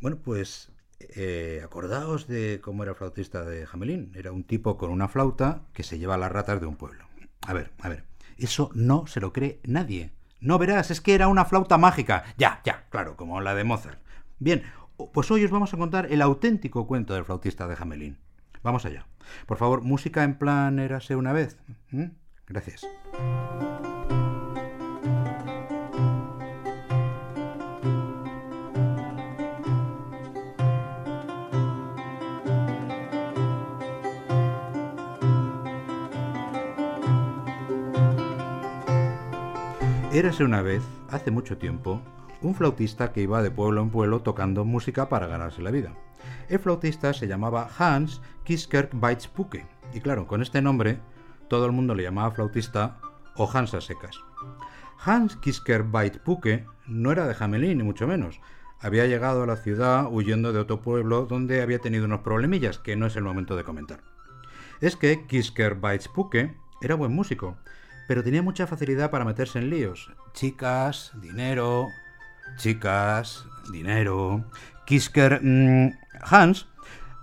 Bueno, pues eh, acordaos de cómo era el flautista de Jamelín. Era un tipo con una flauta que se lleva a las ratas de un pueblo. A ver, a ver. Eso no se lo cree nadie. No verás, es que era una flauta mágica. Ya, ya, claro, como la de Mozart. Bien, pues hoy os vamos a contar el auténtico cuento del flautista de Jamelín. Vamos allá. Por favor, música en plan érase una vez. ¿Mm? Gracias. Érase una vez, hace mucho tiempo, un flautista que iba de pueblo en pueblo tocando música para ganarse la vida. El flautista se llamaba Hans Kiskerk Weizpuke, y claro, con este nombre todo el mundo le llamaba flautista o Hans a secas. Hans Kiskerk Weizpuke no era de Jamelín, ni mucho menos. Había llegado a la ciudad huyendo de otro pueblo donde había tenido unos problemillas que no es el momento de comentar. Es que Kisker Weizpuke era buen músico, pero tenía mucha facilidad para meterse en líos. Chicas, dinero, chicas, dinero. Kisker mm, Hans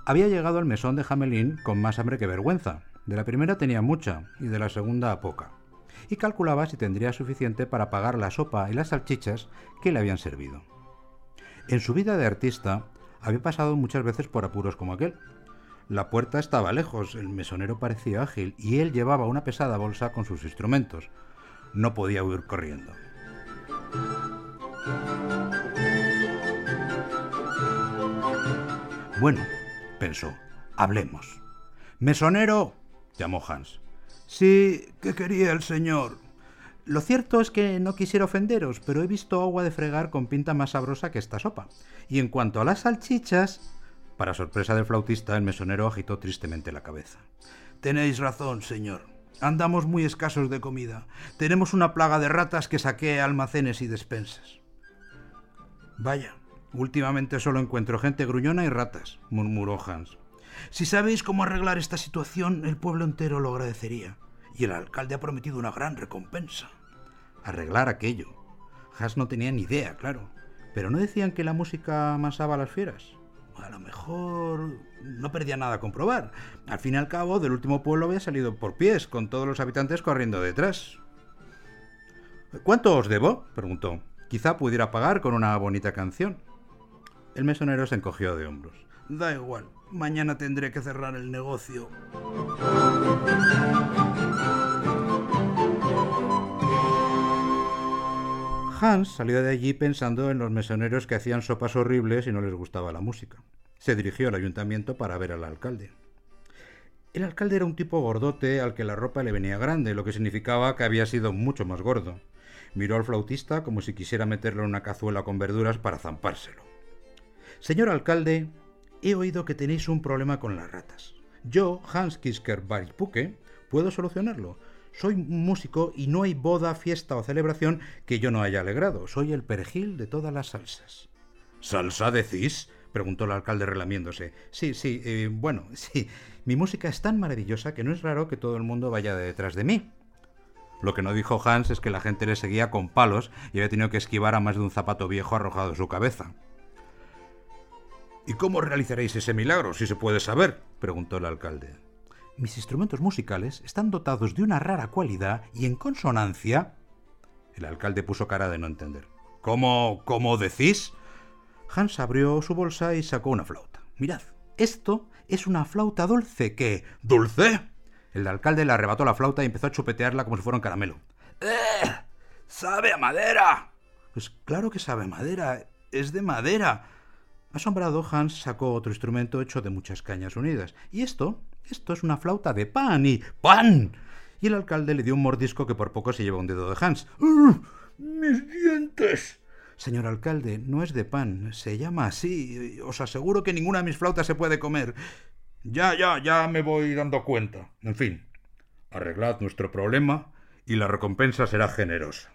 había llegado al mesón de Hamelin con más hambre que vergüenza. De la primera tenía mucha y de la segunda poca. Y calculaba si tendría suficiente para pagar la sopa y las salchichas que le habían servido. En su vida de artista había pasado muchas veces por apuros como aquel. La puerta estaba lejos, el mesonero parecía ágil y él llevaba una pesada bolsa con sus instrumentos. No podía huir corriendo. Bueno, pensó, hablemos. Mesonero, llamó Hans. Sí, ¿qué quería el señor? Lo cierto es que no quisiera ofenderos, pero he visto agua de fregar con pinta más sabrosa que esta sopa. Y en cuanto a las salchichas, para sorpresa del flautista, el mesonero agitó tristemente la cabeza. Tenéis razón, señor. Andamos muy escasos de comida. Tenemos una plaga de ratas que saquea almacenes y despensas. Vaya, últimamente solo encuentro gente gruñona y ratas, murmuró Hans. Si sabéis cómo arreglar esta situación, el pueblo entero lo agradecería. Y el alcalde ha prometido una gran recompensa. Arreglar aquello. Hans no tenía ni idea, claro. Pero no decían que la música amasaba a las fieras a lo mejor no perdía nada a comprobar. Al fin y al cabo, del último pueblo había salido por pies, con todos los habitantes corriendo detrás. ¿Cuánto os debo? preguntó. Quizá pudiera pagar con una bonita canción. El mesonero se encogió de hombros. Da igual, mañana tendré que cerrar el negocio. Hans salió de allí pensando en los mesoneros que hacían sopas horribles y no les gustaba la música. Se dirigió al ayuntamiento para ver al alcalde. El alcalde era un tipo gordote al que la ropa le venía grande, lo que significaba que había sido mucho más gordo. Miró al flautista como si quisiera meterle en una cazuela con verduras para zampárselo. Señor alcalde, he oído que tenéis un problema con las ratas. Yo, Hans Kisker Baripuke, puedo solucionarlo. Soy músico y no hay boda, fiesta o celebración que yo no haya alegrado. Soy el perejil de todas las salsas. ¿Salsa decís? preguntó el alcalde relamiéndose. Sí, sí, eh, bueno, sí. Mi música es tan maravillosa que no es raro que todo el mundo vaya detrás de mí. Lo que no dijo Hans es que la gente le seguía con palos y había tenido que esquivar a más de un zapato viejo arrojado a su cabeza. ¿Y cómo realizaréis ese milagro, si se puede saber? preguntó el alcalde mis instrumentos musicales están dotados de una rara cualidad y en consonancia... El alcalde puso cara de no entender. ¿Cómo, cómo decís? Hans abrió su bolsa y sacó una flauta. Mirad, esto es una flauta dulce que... ¿Dulce? El alcalde le arrebató la flauta y empezó a chupetearla como si fuera un caramelo. ¡Eh! ¡Sabe a madera! Pues claro que sabe a madera. Es de madera. Asombrado, Hans sacó otro instrumento hecho de muchas cañas unidas. Y esto esto es una flauta de pan y pan. Y el alcalde le dio un mordisco que por poco se lleva un dedo de Hans. ¡Mis dientes! Señor alcalde, no es de pan, se llama así. Os aseguro que ninguna de mis flautas se puede comer. Ya, ya, ya me voy dando cuenta. En fin, arreglad nuestro problema y la recompensa será generosa.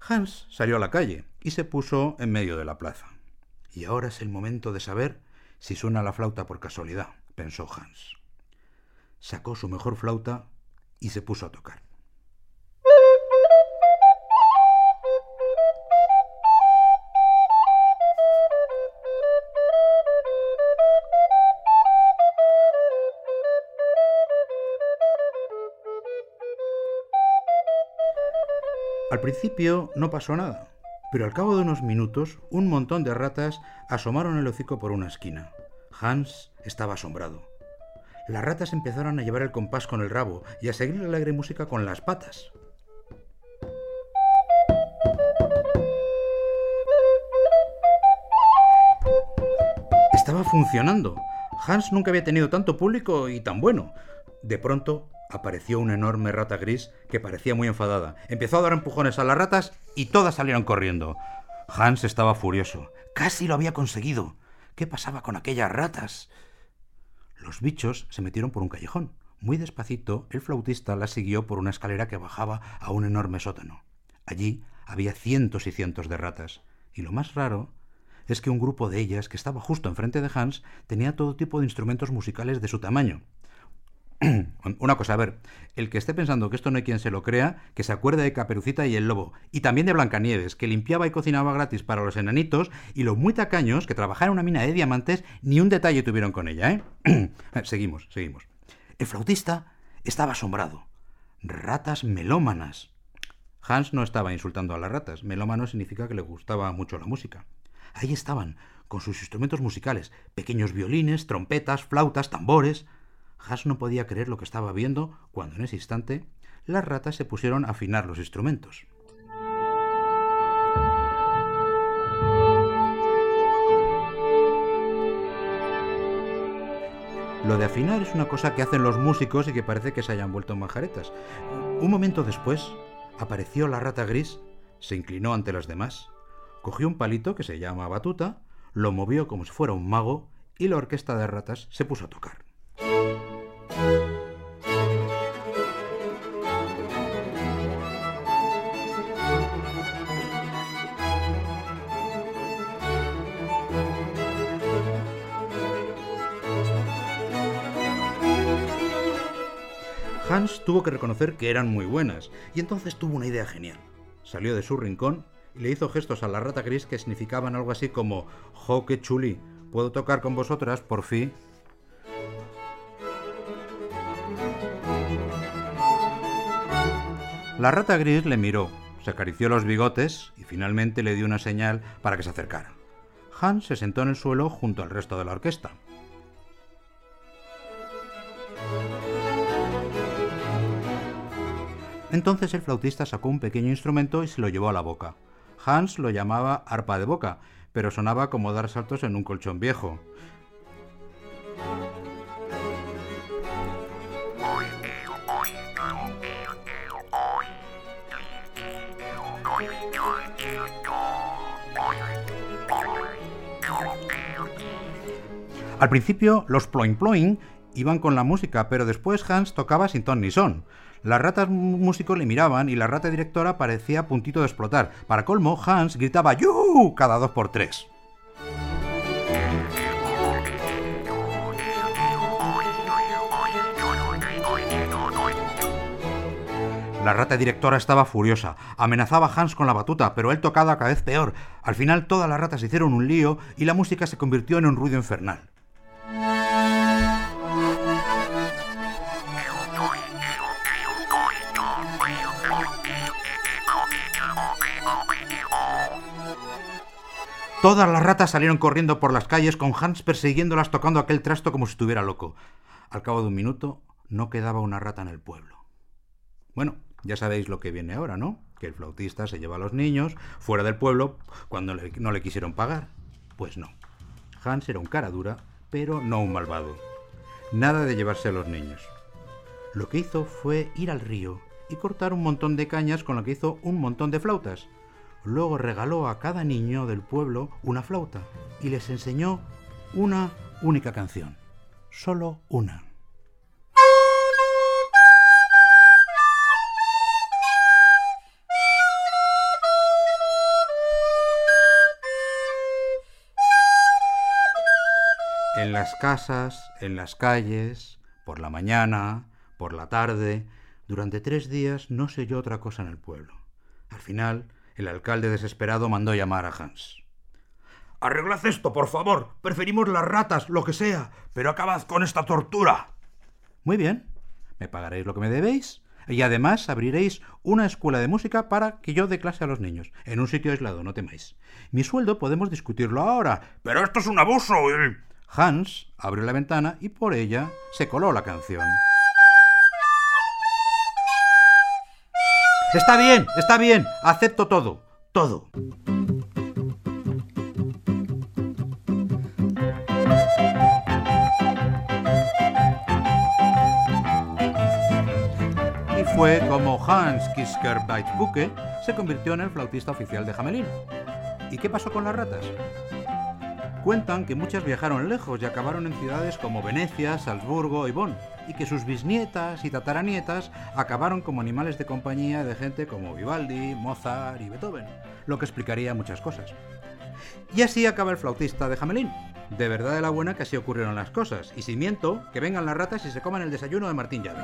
Hans salió a la calle y se puso en medio de la plaza. Y ahora es el momento de saber si suena la flauta por casualidad pensó Hans. Sacó su mejor flauta y se puso a tocar. Al principio no pasó nada, pero al cabo de unos minutos un montón de ratas asomaron el hocico por una esquina. Hans estaba asombrado. Las ratas empezaron a llevar el compás con el rabo y a seguir la alegre música con las patas. Estaba funcionando. Hans nunca había tenido tanto público y tan bueno. De pronto apareció una enorme rata gris que parecía muy enfadada. Empezó a dar empujones a las ratas y todas salieron corriendo. Hans estaba furioso. Casi lo había conseguido. ¿Qué pasaba con aquellas ratas? Los bichos se metieron por un callejón. Muy despacito, el flautista las siguió por una escalera que bajaba a un enorme sótano. Allí había cientos y cientos de ratas. Y lo más raro es que un grupo de ellas, que estaba justo enfrente de Hans, tenía todo tipo de instrumentos musicales de su tamaño. Una cosa, a ver, el que esté pensando que esto no hay quien se lo crea, que se acuerde de Caperucita y el Lobo, y también de Blancanieves, que limpiaba y cocinaba gratis para los enanitos, y los muy tacaños, que trabajaban en una mina de diamantes, ni un detalle tuvieron con ella, ¿eh? seguimos, seguimos. El flautista estaba asombrado. Ratas melómanas. Hans no estaba insultando a las ratas. Melómano significa que le gustaba mucho la música. Ahí estaban, con sus instrumentos musicales, pequeños violines, trompetas, flautas, tambores. Has no podía creer lo que estaba viendo cuando en ese instante las ratas se pusieron a afinar los instrumentos. Lo de afinar es una cosa que hacen los músicos y que parece que se hayan vuelto majaretas. Un momento después apareció la rata gris, se inclinó ante las demás, cogió un palito que se llama batuta, lo movió como si fuera un mago y la orquesta de ratas se puso a tocar. Tuvo que reconocer que eran muy buenas, y entonces tuvo una idea genial. Salió de su rincón y le hizo gestos a la rata gris que significaban algo así como ¡Jo, chuli! ¿Puedo tocar con vosotras, por fin? La rata gris le miró, se acarició los bigotes y finalmente le dio una señal para que se acercara. Hans se sentó en el suelo junto al resto de la orquesta. Entonces el flautista sacó un pequeño instrumento y se lo llevó a la boca. Hans lo llamaba arpa de boca, pero sonaba como dar saltos en un colchón viejo. Al principio los ploing ploing iban con la música, pero después Hans tocaba sin ton ni son. Las ratas músicos le miraban y la rata directora parecía a puntito de explotar. Para colmo, Hans gritaba ¡Yu! cada dos por tres. La rata directora estaba furiosa. Amenazaba a Hans con la batuta, pero él tocaba cada vez peor. Al final todas las ratas hicieron un lío y la música se convirtió en un ruido infernal. Todas las ratas salieron corriendo por las calles con Hans persiguiéndolas tocando aquel trasto como si estuviera loco. Al cabo de un minuto no quedaba una rata en el pueblo. Bueno, ya sabéis lo que viene ahora, ¿no? Que el flautista se lleva a los niños fuera del pueblo cuando no le quisieron pagar. Pues no. Hans era un cara dura, pero no un malvado. Nada de llevarse a los niños. Lo que hizo fue ir al río y cortar un montón de cañas con lo que hizo un montón de flautas Luego regaló a cada niño del pueblo una flauta y les enseñó una única canción. Solo una. En las casas, en las calles, por la mañana, por la tarde, durante tres días no se oyó otra cosa en el pueblo. Al final, el alcalde desesperado mandó llamar a Hans. Arreglad esto, por favor. Preferimos las ratas, lo que sea, pero acabad con esta tortura. Muy bien. ¿Me pagaréis lo que me debéis? Y además abriréis una escuela de música para que yo dé clase a los niños, en un sitio aislado, no temáis. Mi sueldo podemos discutirlo ahora. Pero esto es un abuso. Hans abrió la ventana y por ella se coló la canción. Está bien, está bien, acepto todo, todo. Y fue como Hans Kisker Weizbucke se convirtió en el flautista oficial de Hamelin. ¿Y qué pasó con las ratas? Cuentan que muchas viajaron lejos y acabaron en ciudades como Venecia, Salzburgo y Bonn, y que sus bisnietas y tataranietas acabaron como animales de compañía de gente como Vivaldi, Mozart y Beethoven, lo que explicaría muchas cosas. Y así acaba el flautista de Hamelin. De verdad de la buena que así ocurrieron las cosas, y si miento, que vengan las ratas y se coman el desayuno de Martín Llave.